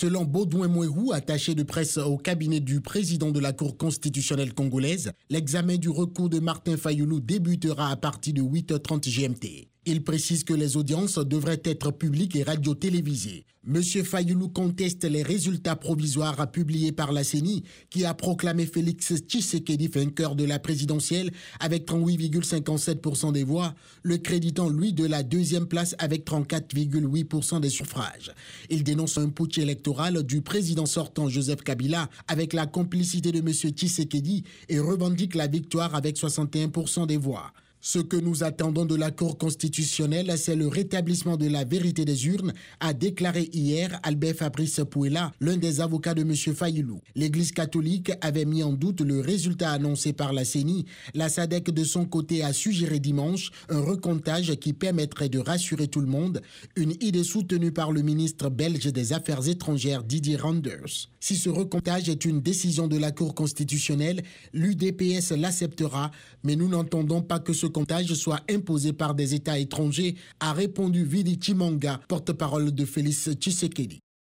Selon Baudouin Mouehou, attaché de presse au cabinet du président de la Cour constitutionnelle congolaise, l'examen du recours de Martin Fayoulou débutera à partir de 8h30 GMT. Il précise que les audiences devraient être publiques et radio-télévisées. Monsieur Fayoulou conteste les résultats provisoires publiés par la CENI qui a proclamé Félix Tshisekedi vainqueur de la présidentielle avec 38,57% des voix, le créditant lui de la deuxième place avec 34,8% des suffrages. Il dénonce un putsch électoral du président sortant Joseph Kabila avec la complicité de Monsieur Tshisekedi et revendique la victoire avec 61% des voix. Ce que nous attendons de la Cour constitutionnelle, c'est le rétablissement de la vérité des urnes, a déclaré hier Albert Fabrice Pouella, l'un des avocats de M. Fayilou. L'Église catholique avait mis en doute le résultat annoncé par la CENI. La SADEC, de son côté, a suggéré dimanche un recomptage qui permettrait de rassurer tout le monde, une idée soutenue par le ministre belge des Affaires étrangères Didier Randers. Si ce recomptage est une décision de la Cour constitutionnelle, l'UDPS l'acceptera, mais nous n'entendons pas que ce soit imposé par des États étrangers, a répondu Vidi Chimanga, porte-parole de Félix Tshisekedi.